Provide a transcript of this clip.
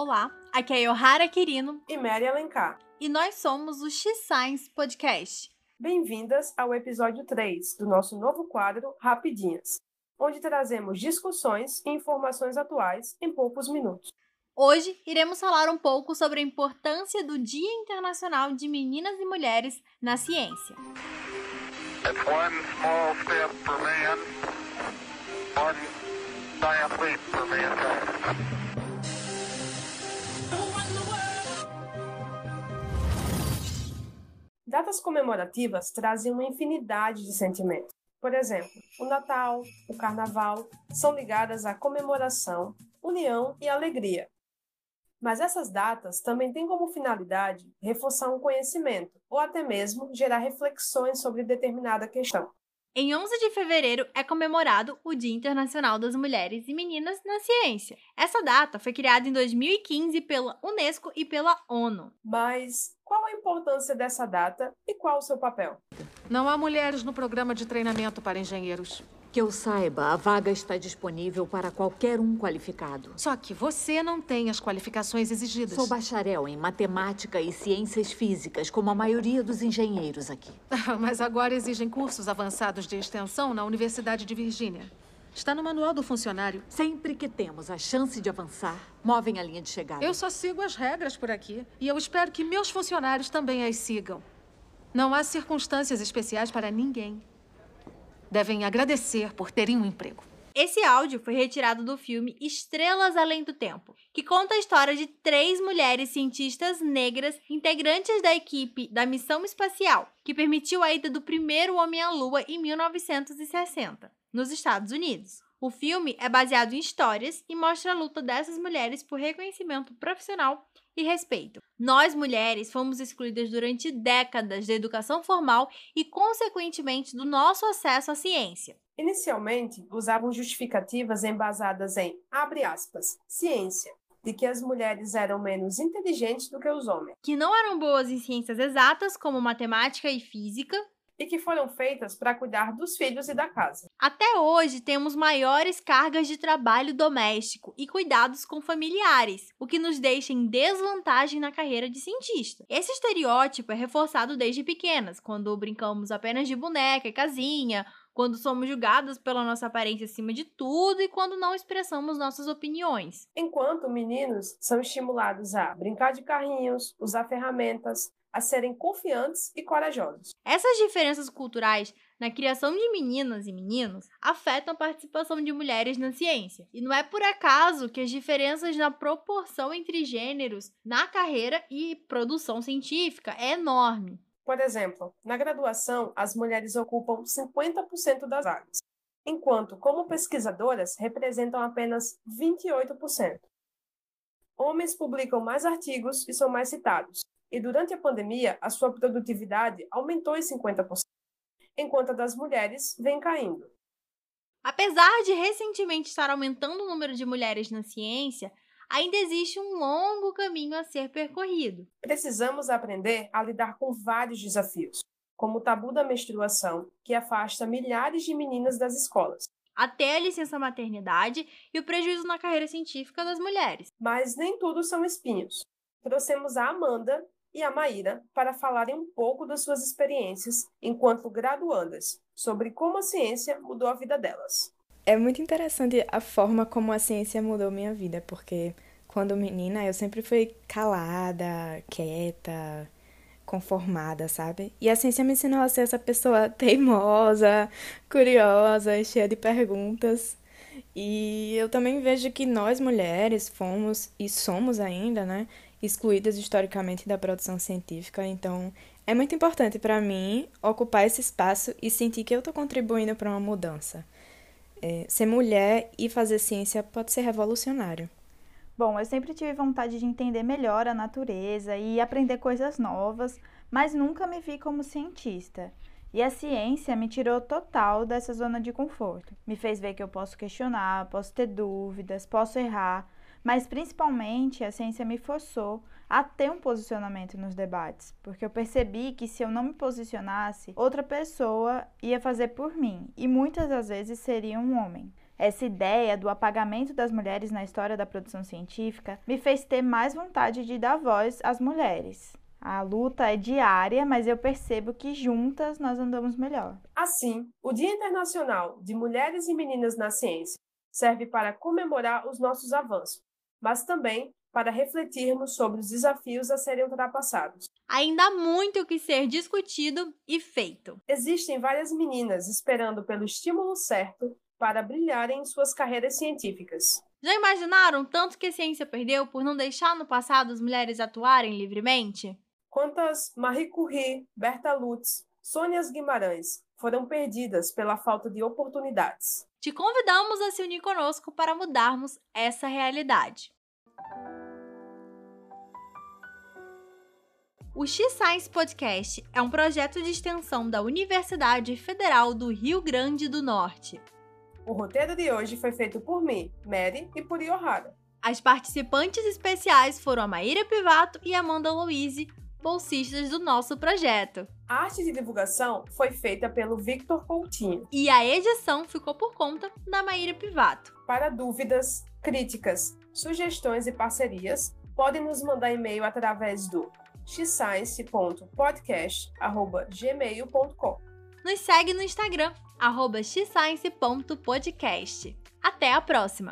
Olá, aqui é Yohara Quirino e Mary Alencar. E nós somos o X-Science Podcast. Bem-vindas ao episódio 3 do nosso novo quadro Rapidinhas, onde trazemos discussões e informações atuais em poucos minutos. Hoje iremos falar um pouco sobre a importância do Dia Internacional de Meninas e Mulheres na Ciência. Datas comemorativas trazem uma infinidade de sentimentos. Por exemplo, o Natal, o Carnaval são ligadas à comemoração, união e alegria. Mas essas datas também têm como finalidade reforçar um conhecimento ou até mesmo gerar reflexões sobre determinada questão. Em 11 de fevereiro é comemorado o Dia Internacional das Mulheres e Meninas na Ciência. Essa data foi criada em 2015 pela Unesco e pela ONU. Mas qual a importância dessa data e qual o seu papel? Não há mulheres no programa de treinamento para engenheiros. Que eu saiba, a vaga está disponível para qualquer um qualificado. Só que você não tem as qualificações exigidas. Sou bacharel em matemática e ciências físicas, como a maioria dos engenheiros aqui. Mas agora exigem cursos avançados de extensão na Universidade de Virgínia. Está no manual do funcionário. Sempre que temos a chance de avançar, movem a linha de chegada. Eu só sigo as regras por aqui. E eu espero que meus funcionários também as sigam. Não há circunstâncias especiais para ninguém devem agradecer por terem um emprego. Esse áudio foi retirado do filme Estrelas Além do Tempo, que conta a história de três mulheres cientistas negras integrantes da equipe da missão espacial, que permitiu a ida do primeiro homem à Lua em 1960, nos Estados Unidos. O filme é baseado em histórias e mostra a luta dessas mulheres por reconhecimento profissional e respeito. Nós, mulheres, fomos excluídas durante décadas da educação formal e, consequentemente, do nosso acesso à ciência. Inicialmente, usavam justificativas embasadas em, abre aspas, ciência, de que as mulheres eram menos inteligentes do que os homens. Que não eram boas em ciências exatas, como matemática e física, e que foram feitas para cuidar dos filhos e da casa. Até hoje, temos maiores cargas de trabalho doméstico e cuidados com familiares, o que nos deixa em desvantagem na carreira de cientista. Esse estereótipo é reforçado desde pequenas, quando brincamos apenas de boneca e casinha, quando somos julgadas pela nossa aparência acima de tudo e quando não expressamos nossas opiniões. Enquanto meninos são estimulados a brincar de carrinhos, usar ferramentas, a serem confiantes e corajosos. Essas diferenças culturais na criação de meninas e meninos afetam a participação de mulheres na ciência. E não é por acaso que as diferenças na proporção entre gêneros na carreira e produção científica é enorme. Por exemplo, na graduação, as mulheres ocupam 50% das vagas, enquanto, como pesquisadoras, representam apenas 28%. Homens publicam mais artigos e são mais citados, e durante a pandemia a sua produtividade aumentou em 50%, enquanto a das mulheres vem caindo. Apesar de recentemente estar aumentando o número de mulheres na ciência, ainda existe um longo caminho a ser percorrido. Precisamos aprender a lidar com vários desafios, como o tabu da menstruação, que afasta milhares de meninas das escolas, até a licença maternidade e o prejuízo na carreira científica das mulheres. Mas nem tudo são espinhos. Trouxemos a Amanda, e a Maíra para falarem um pouco das suas experiências enquanto graduandas, sobre como a ciência mudou a vida delas. É muito interessante a forma como a ciência mudou minha vida, porque quando menina eu sempre fui calada, quieta, conformada, sabe? E a ciência me ensinou a ser essa pessoa teimosa, curiosa, cheia de perguntas. E eu também vejo que nós mulheres fomos e somos ainda, né, excluídas historicamente da produção científica, então é muito importante para mim ocupar esse espaço e sentir que eu estou contribuindo para uma mudança. É, ser mulher e fazer ciência pode ser revolucionário. Bom, eu sempre tive vontade de entender melhor a natureza e aprender coisas novas, mas nunca me vi como cientista. E a ciência me tirou total dessa zona de conforto. Me fez ver que eu posso questionar, posso ter dúvidas, posso errar, mas principalmente a ciência me forçou a ter um posicionamento nos debates, porque eu percebi que se eu não me posicionasse, outra pessoa ia fazer por mim, e muitas das vezes seria um homem. Essa ideia do apagamento das mulheres na história da produção científica me fez ter mais vontade de dar voz às mulheres. A luta é diária, mas eu percebo que juntas nós andamos melhor. Assim, o Dia Internacional de Mulheres e Meninas na Ciência serve para comemorar os nossos avanços, mas também para refletirmos sobre os desafios a serem ultrapassados. Ainda há muito o que ser discutido e feito. Existem várias meninas esperando pelo estímulo certo para brilharem em suas carreiras científicas. Já imaginaram tanto que a ciência perdeu por não deixar no passado as mulheres atuarem livremente? Quantas Marie Curie, Berta Lutz, Sônias Guimarães foram perdidas pela falta de oportunidades? Te convidamos a se unir conosco para mudarmos essa realidade. O X-Science Podcast é um projeto de extensão da Universidade Federal do Rio Grande do Norte. O roteiro de hoje foi feito por mim, Mary e por Yohara. As participantes especiais foram a Maíra Pivato e Amanda Louise, bolsistas do nosso projeto. A arte de divulgação foi feita pelo Victor Coutinho. E a edição ficou por conta da Maíra Pivato. Para dúvidas, críticas, sugestões e parcerias, podem nos mandar e-mail através do xscience.podcast.gmail.com Nos segue no Instagram, arroba xscience.podcast. Até a próxima!